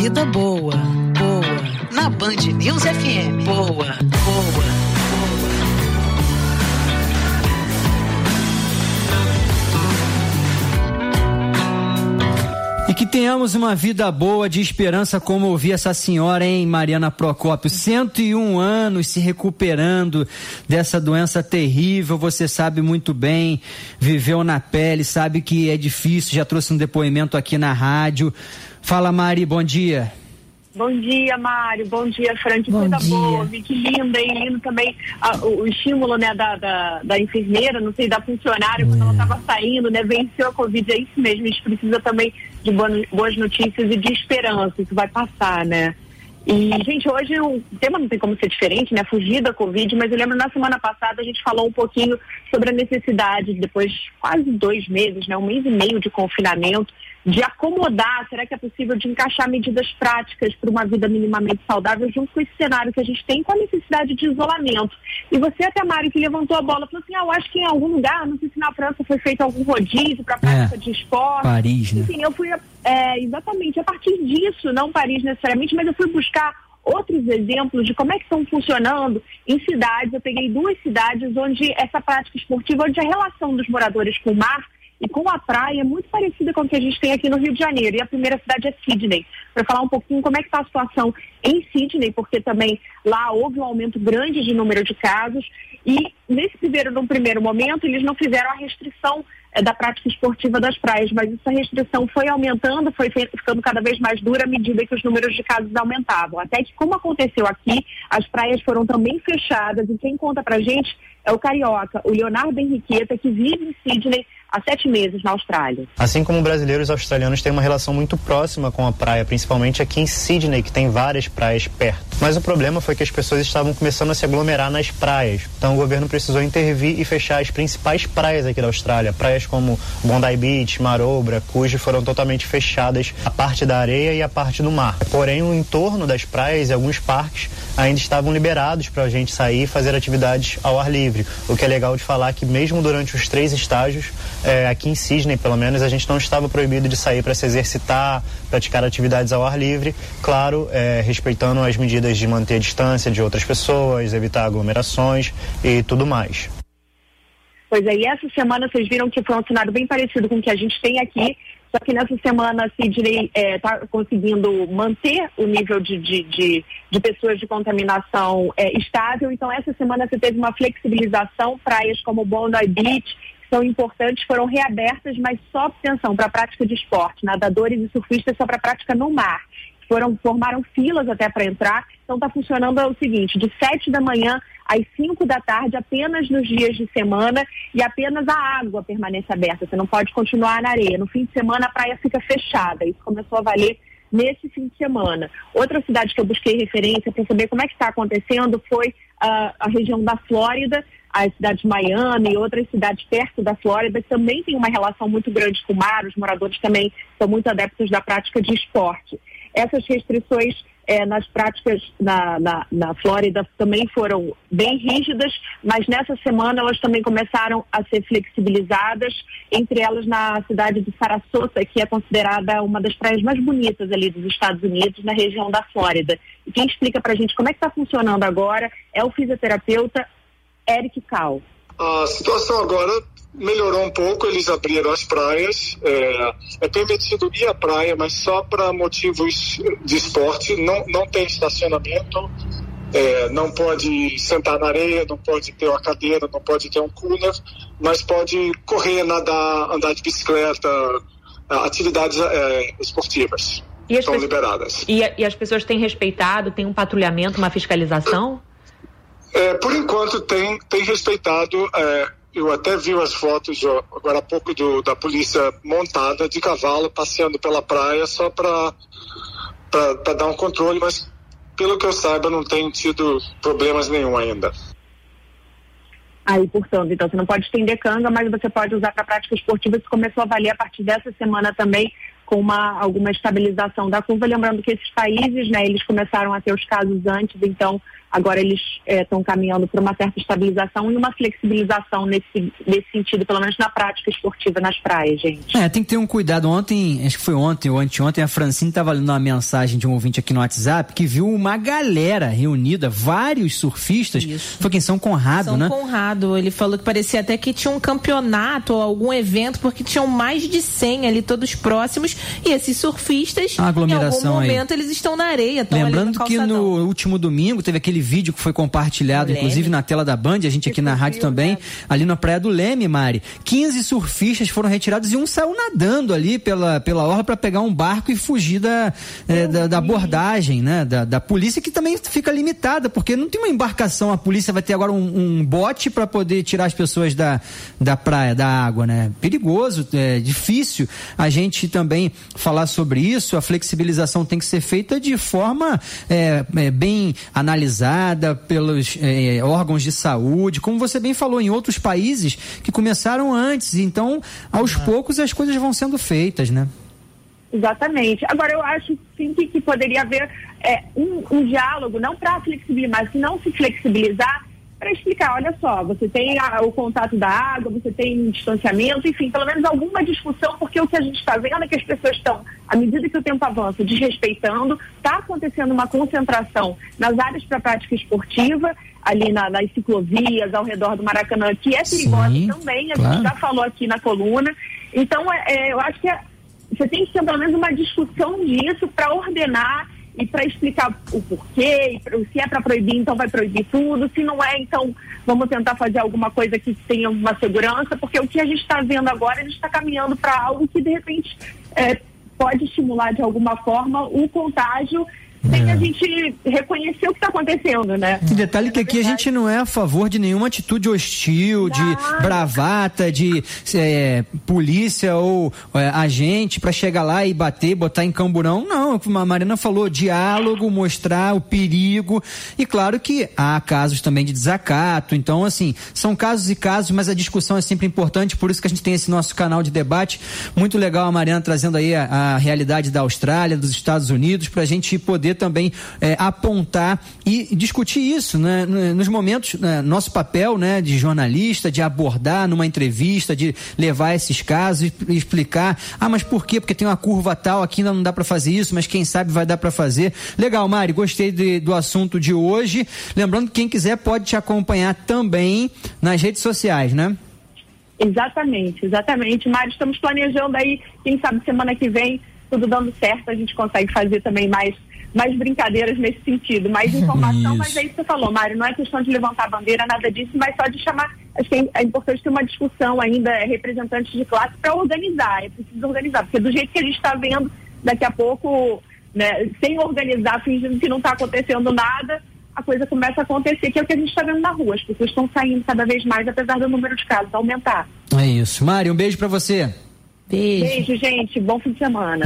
vida boa, boa. Na Band News FM. Boa, boa. E que tenhamos uma vida boa de esperança, como ouvi essa senhora, hein, Mariana Procópio? 101 anos se recuperando dessa doença terrível, você sabe muito bem, viveu na pele, sabe que é difícil, já trouxe um depoimento aqui na rádio. Fala, Mari, bom dia. Bom dia, Mário. Bom dia, Frank. Bom Coisa dia. boa. Vi que linda, hein? Lindo também o, o estímulo né, da, da, da enfermeira, não sei, da funcionária, quando ela estava saindo, né? Venceu a Covid. É isso mesmo. A gente precisa também de boas, boas notícias e de esperança. Isso vai passar, né? E, gente, hoje o tema não tem como ser diferente, né? Fugir da Covid, mas eu lembro na semana passada a gente falou um pouquinho sobre a necessidade, depois de quase dois meses, né? Um mês e meio de confinamento, de acomodar, será que é possível de encaixar medidas práticas para uma vida minimamente saudável junto com esse cenário que a gente tem com a necessidade de isolamento. E você até, Mário, que levantou a bola, falou assim, ah, eu acho que em algum lugar, não sei se na França foi feito algum rodízio para prática É. de esporte. Paris, né? Enfim, eu fui, é, exatamente, a partir disso, não Paris necessariamente, mas eu fui buscar outros exemplos de como é que estão funcionando em cidades. Eu peguei duas cidades onde essa prática esportiva, onde a relação dos moradores com o mar e com a praia muito parecida com o que a gente tem aqui no Rio de Janeiro. E a primeira cidade é Sydney. Para falar um pouquinho como é que está a situação em Sydney, porque também lá houve um aumento grande de número de casos. E nesse primeiro, num primeiro momento, eles não fizeram a restrição eh, da prática esportiva das praias, mas essa restrição foi aumentando, foi ficando cada vez mais dura à medida que os números de casos aumentavam. Até que, como aconteceu aqui, as praias foram também fechadas e quem conta pra gente é o carioca, o Leonardo Henriqueta, que vive em Sydney há sete meses na Austrália. Assim como brasileiros, os australianos têm uma relação muito próxima com a praia, principalmente aqui em Sydney, que tem várias praias perto. Mas o problema foi que as pessoas estavam começando a se aglomerar nas praias. Então o governo precisou intervir e fechar as principais praias aqui da Austrália. Praias como Bondi Beach, Marobra, Coogee foram totalmente fechadas, a parte da areia e a parte do mar. Porém, o entorno das praias e alguns parques ainda estavam liberados para a gente sair e fazer atividades ao ar livre. O que é legal de falar que mesmo durante os três estágios, é, aqui em Sydney, pelo menos, a gente não estava proibido de sair para se exercitar, praticar atividades ao ar livre, claro, é, respeitando as medidas de manter a distância de outras pessoas, evitar aglomerações e tudo mais. Pois aí, essa semana vocês viram que foi um cenário bem parecido com o que a gente tem aqui, só que nessa semana a Sidney está conseguindo manter o nível de, de, de, de pessoas de contaminação é, estável, então essa semana você teve uma flexibilização, praias como Bondi Beach, são importantes, foram reabertas, mas só, atenção, para a prática de esporte, nadadores e surfistas só para prática no mar foram formaram filas até para entrar. Então está funcionando o seguinte: de 7 da manhã às 5 da tarde, apenas nos dias de semana, e apenas a água permanece aberta. Você não pode continuar na areia. No fim de semana a praia fica fechada. Isso começou a valer nesse fim de semana. Outra cidade que eu busquei referência para saber como é que está acontecendo foi ah, a região da Flórida, a cidade de Miami e outras cidades perto da Flórida que também tem uma relação muito grande com o mar. Os moradores também são muito adeptos da prática de esporte. Essas restrições eh, nas práticas na, na, na Flórida também foram bem rígidas, mas nessa semana elas também começaram a ser flexibilizadas, entre elas na cidade de Sarasota, que é considerada uma das praias mais bonitas ali dos Estados Unidos, na região da Flórida. E quem explica pra gente como é que está funcionando agora é o fisioterapeuta Eric Cal. A situação agora melhorou um pouco, eles abriram as praias. É, é permitido ir à praia, mas só para motivos de esporte. Não, não tem estacionamento, é, não pode sentar na areia, não pode ter uma cadeira, não pode ter um cooler, mas pode correr, nadar, andar de bicicleta, atividades é, esportivas. E as Estão pessoas- liberadas. E, e as pessoas têm respeitado, tem um patrulhamento, uma fiscalização? É, por enquanto tem, tem respeitado. é, eu até vi as fotos ó, agora há pouco do, da polícia montada de cavalo passeando pela praia só para dar um controle, mas pelo que eu saiba não tem tido problemas nenhum ainda. Aí, portanto, então você não pode estender canga, mas você pode usar para prática esportiva. Isso começou a valer a partir dessa semana também com uma, alguma estabilização da curva. Lembrando que esses países, né, eles começaram a ter os casos antes, então agora eles estão é, caminhando para uma certa estabilização e uma flexibilização nesse, nesse sentido, pelo menos na prática esportiva nas praias, gente. É, tem que ter um cuidado. Ontem, acho que foi ontem ou anteontem, a Francine estava lendo uma mensagem de um ouvinte aqui no WhatsApp que viu uma galera reunida, vários surfistas. Isso. Foi quem São Conrado, São né? São Conrado. Ele falou que parecia até que tinha um campeonato ou algum evento, porque tinham mais de 100 ali, todos próximos. E esses surfistas, a aglomeração em algum momento, aí. eles estão na areia. Lembrando no que no último domingo teve aquele vídeo que foi compartilhado, inclusive na tela da Band, a gente aqui na rádio também, ali na Praia do Leme, Mari. 15 surfistas foram retirados e um saiu nadando ali pela, pela orla para pegar um barco e fugir da, é, da, da, abordagem, né? Da, da polícia, que também fica limitada, porque não tem uma embarcação, a polícia vai ter agora um, um bote para poder tirar as pessoas da, da praia, da água, né? Perigoso, é difícil a gente também falar sobre isso, a flexibilização tem que ser feita de forma é, é, bem analisada pelos é, órgãos de saúde, como você bem falou, em outros países que começaram antes, então aos ah. poucos as coisas vão sendo feitas, né? Exatamente. Agora, eu acho sim que, que poderia haver é, um, um, diálogo, não para flexibilizar, mas se não se flexibilizar, para explicar, olha só, você tem a, o contato da água, você tem distanciamento, enfim, pelo menos alguma discussão, porque o que a gente está vendo é que as pessoas estão, à medida que o tempo avança, desrespeitando, está acontecendo uma concentração nas áreas para prática esportiva, ali na, nas ciclovias, ao redor do Maracanã, que é perigosa Sim, também, a claro. gente já falou aqui na coluna. Então, é, é, eu acho que é, você tem que ter pelo menos uma discussão disso para ordenar e para explicar o porquê, se é para proibir, então vai proibir tudo, se não é, então vamos tentar fazer alguma coisa que tenha uma segurança, porque o que a gente está vendo agora, a gente está caminhando para algo que de repente é, pode estimular de alguma forma o contágio sem é. a gente reconhecer o que está acontecendo, né? E detalhe que aqui a gente não é a favor de nenhuma atitude hostil, não. de bravata, de é, polícia ou é, agente para chegar lá e bater, botar em camburão. Não, como a Marina falou, diálogo, mostrar o perigo. E claro que há casos também de desacato. Então, assim, são casos e casos, mas a discussão é sempre importante, por isso que a gente tem esse nosso canal de debate. Muito legal a Mariana trazendo aí a, a realidade da Austrália, dos Estados Unidos, para a gente poder poder também é, apontar e discutir isso, né? Nos momentos, né? nosso papel, né? De jornalista, de abordar numa entrevista, de levar esses casos e explicar, ah, mas por quê? Porque tem uma curva tal, aqui ainda não dá para fazer isso, mas quem sabe vai dar para fazer. Legal, Mari, gostei de, do assunto de hoje. Lembrando que quem quiser pode te acompanhar também nas redes sociais, né? Exatamente, exatamente. Mari, estamos planejando aí, quem sabe semana que vem, tudo dando certo, a gente consegue fazer também mais mais brincadeiras nesse sentido, mais informação, isso. mas é isso que você falou, Mário, não é questão de levantar a bandeira, nada disso, mas só de chamar, acho que é importante ter uma discussão ainda, é, representantes de classe, para organizar, é preciso organizar, porque do jeito que a gente está vendo, daqui a pouco, né, sem organizar, fingindo que não está acontecendo nada, a coisa começa a acontecer, que é o que a gente está vendo na rua, as pessoas estão saindo cada vez mais, apesar do número de casos aumentar. É isso. Mário, um beijo para você. Beijo. Beijo, gente. Bom fim de semana.